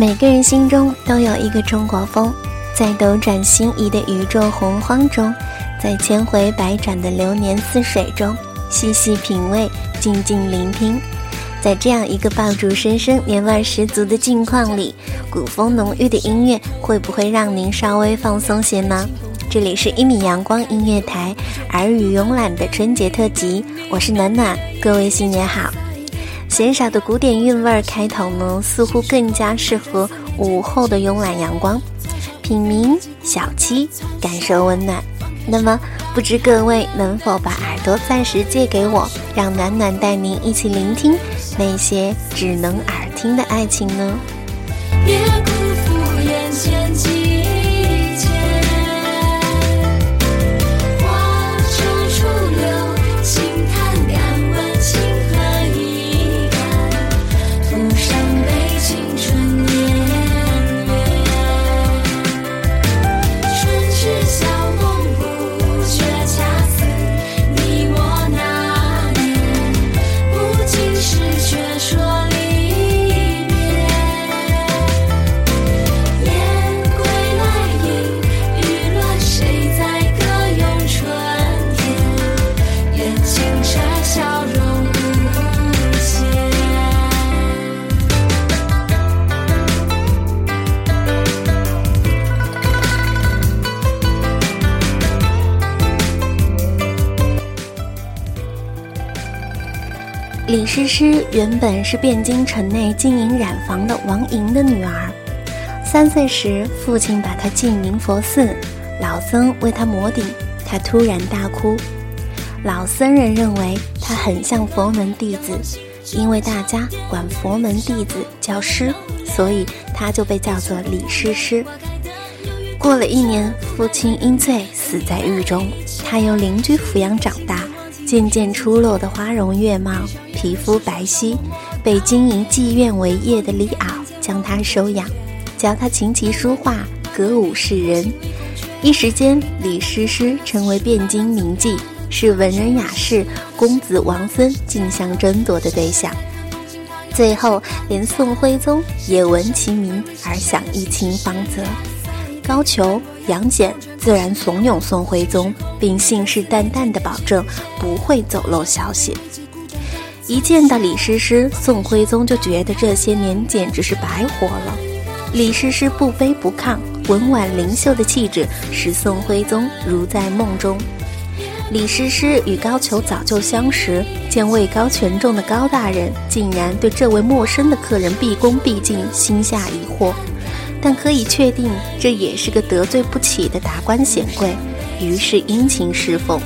每个人心中都有一个中国风，在斗转星移的宇宙洪荒中，在千回百转的流年似水中，细细品味，静静聆听。在这样一个爆竹声声、年味十足的境况里，古风浓郁的音乐会不会让您稍微放松些呢？这里是一米阳光音乐台耳语慵懒的春节特辑，我是暖暖，各位新年好。闲少的古典韵味儿开头呢，似乎更加适合午后的慵懒阳光，品茗小七，感受温暖。那么，不知各位能否把耳朵暂时借给我，让暖暖带您一起聆听那些只能耳听的爱情呢？别哭李诗诗原本是汴京城内经营染坊的王莹的女儿。三岁时，父亲把她进明佛寺，老僧为她磨顶，她突然大哭。老僧人认为她很像佛门弟子，因为大家管佛门弟子叫师，所以她就被叫做李诗诗。过了一年，父亲因罪死在狱中，她由邻居抚养长大。渐渐出落的花容月貌，皮肤白皙，被经营妓院为业的李敖将她收养，教她琴棋书画、歌舞示人。一时间，李师师成为汴京名妓，是文人雅士、公子王孙竞相争夺的对象。最后，连宋徽宗也闻其名而想一亲芳泽。高俅、杨戬自然怂恿宋徽宗，并信誓旦旦地保证不会走漏消息。一见到李师师，宋徽宗就觉得这些年简直是白活了。李师师不卑不亢、温婉灵秀的气质，使宋徽宗如在梦中。李师师与高俅早就相识，见位高权重的高大人竟然对这位陌生的客人毕恭毕敬，心下疑惑。但可以确定，这也是个得罪不起的达官显贵，于是殷勤侍奉。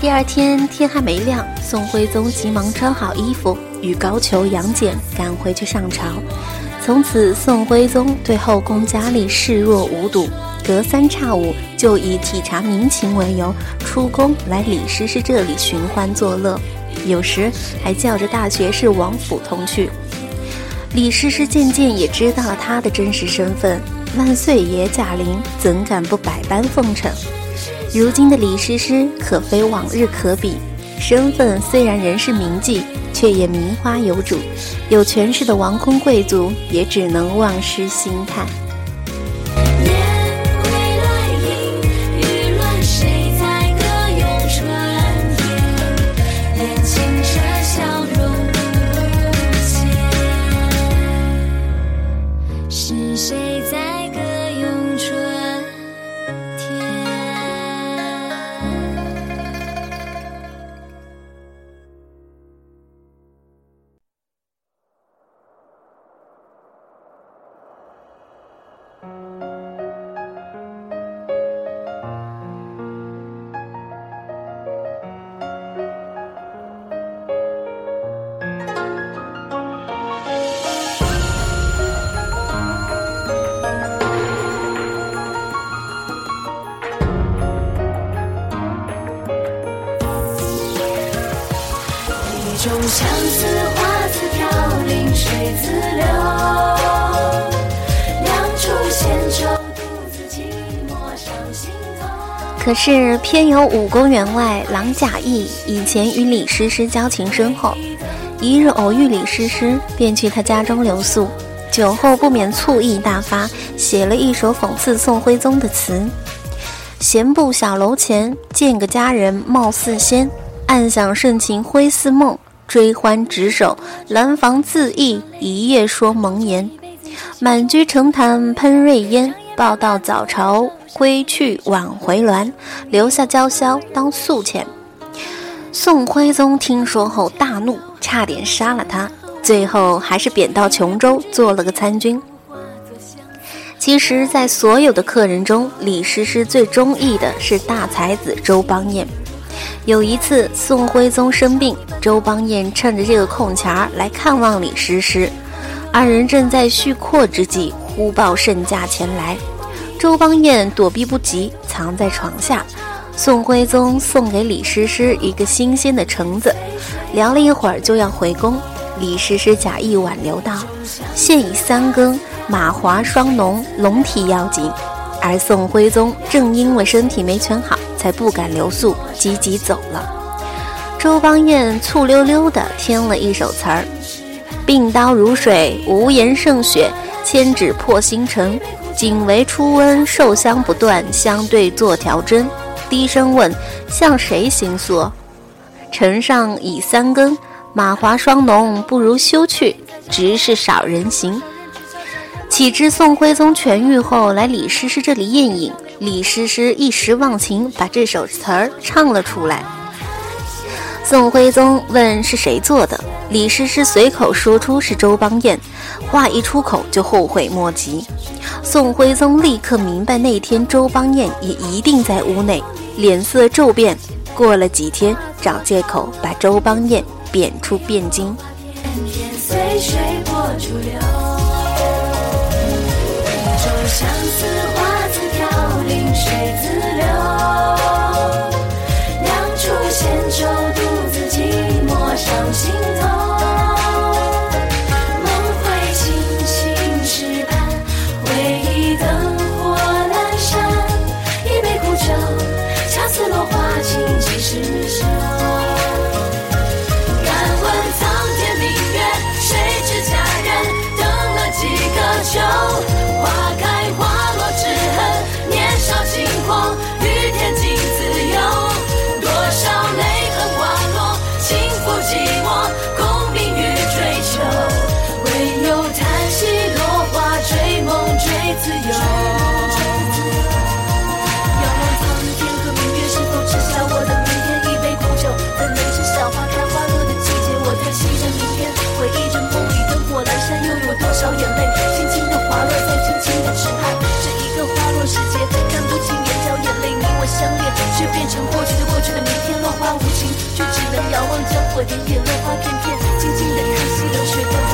第二天天还没亮，宋徽宗急忙穿好衣服，与高俅、杨戬赶回去上朝。从此，宋徽宗对后宫佳丽视若无睹，隔三差五就以体察民情为由，出宫来李师师这里寻欢作乐，有时还叫着大学士王府同去。李师师渐渐也知道了他的真实身份，万岁爷驾临，怎敢不百般奉承？如今的李师师可非往日可比，身份虽然仍是名妓，却也名花有主，有权势的王公贵族也只能望失心叹。一种相思，花自飘零，水自流。可是偏有武功员外郎贾谊以前与李师师交情深厚，一日偶遇李师师，便去他家中留宿。酒后不免醋意大发，写了一首讽刺宋徽宗的词：“闲步小楼前，见个佳人貌似仙，暗想盛情挥似梦，追欢执手，兰房自缢，一夜说蒙言。满居城坛喷瑞烟，报道早朝归去晚回銮，留下娇绡当素钱。”宋徽宗听说后大怒，差点杀了他。最后还是贬到琼州做了个参军。其实，在所有的客人中，李师师最中意的是大才子周邦彦。有一次，宋徽宗生病，周邦彦趁着这个空闲儿来看望李师师。二人正在叙阔之际，忽报圣驾前来。周邦彦躲避不及，藏在床下。宋徽宗送给李师师一个新鲜的橙子，聊了一会儿就要回宫。李师师假意挽留道：“现已三更，马华双浓，龙体要紧。”而宋徽宗正因为身体没全好，才不敢留宿，急急走了。周邦彦醋溜溜地添了一首词儿：“病刀如水，无言胜雪；千指破星辰，仅为初温，受香不断，相对作调针。”低声问：“向谁行诉？”城上已三更。马华霜浓，不如休去，直是少人行。岂知宋徽宗痊愈后来李师师这里宴饮，李师师一时忘情，把这首词儿唱了出来。宋徽宗问是谁做的，李师师随口说出是周邦彦，话一出口就后悔莫及。宋徽宗立刻明白那天周邦彦也一定在屋内，脸色骤变。过了几天，找借口把周邦彦。贬出汴京。随水波逐流，却变成过去的过去的明天落花无情，却只能遥望烟火点点落花片片，静静的看夕阳水。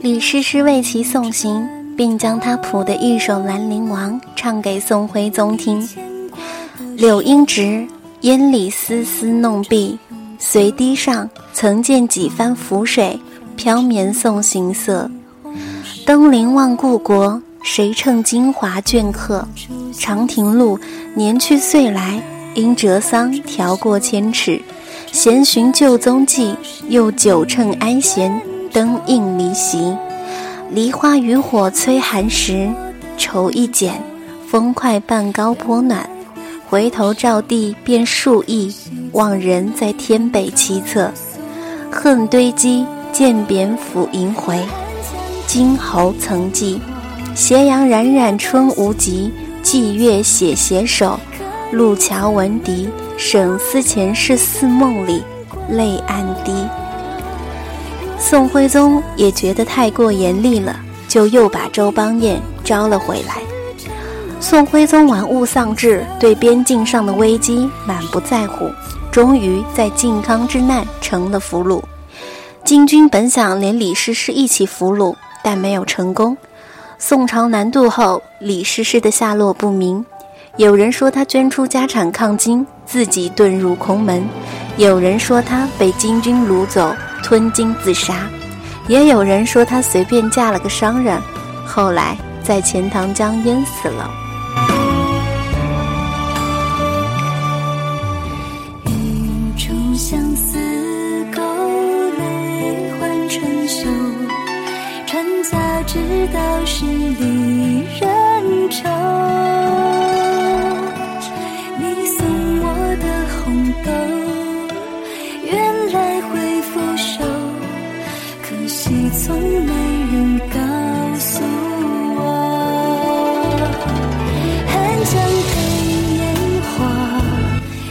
李师师为其送行，并将他谱的一首《兰陵王》唱给宋徽宗听。柳阴直，烟里丝丝弄碧，随堤上曾见几番浮水，飘绵送行色。登临望故国，谁乘京华镌刻？长亭路，年去岁来，因折桑调过千尺。闲寻旧踪迹，又久乘安闲。灯映离席，梨花渔火催寒食。愁一剪，风快半高坡暖。回头照地便数亿，望人在天北七侧。恨堆积，渐贬抚萦回。金侯曾记。斜阳冉冉春无极，霁月写携手。路桥闻笛，沈思前世似梦里，泪暗滴。宋徽宗也觉得太过严厉了，就又把周邦彦招了回来。宋徽宗玩物丧志，对边境上的危机满不在乎，终于在靖康之难成了俘虏。金军本想连李师师一起俘虏，但没有成功。宋朝南渡后，李师师的下落不明。有人说他捐出家产抗金，自己遁入空门；有人说他被金军掳走，吞金自杀；也有人说他随便嫁了个商人，后来在钱塘江淹死了。一处相思勾泪换春秋，传家之道是离人。会腐朽，可惜从没人告诉我。寒江配烟花。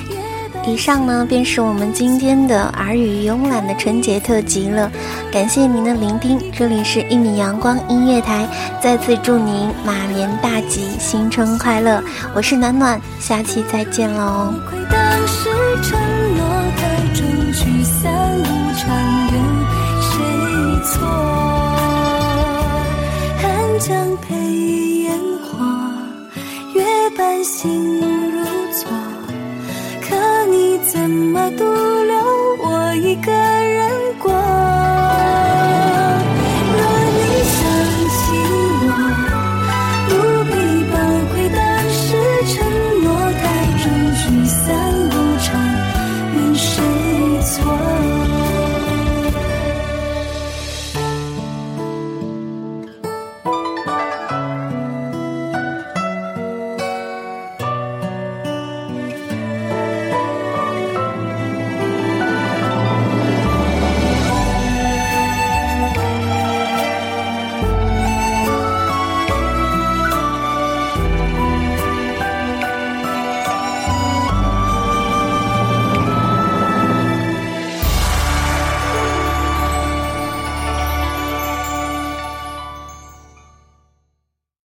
月半以上呢，便是我们今天的耳语慵懒的春节特辑了。感谢您的聆听，这里是一米阳光音乐台，再次祝您马年大吉，新春快乐！我是暖暖，下期再见喽。心如昨。可你怎么独留我一个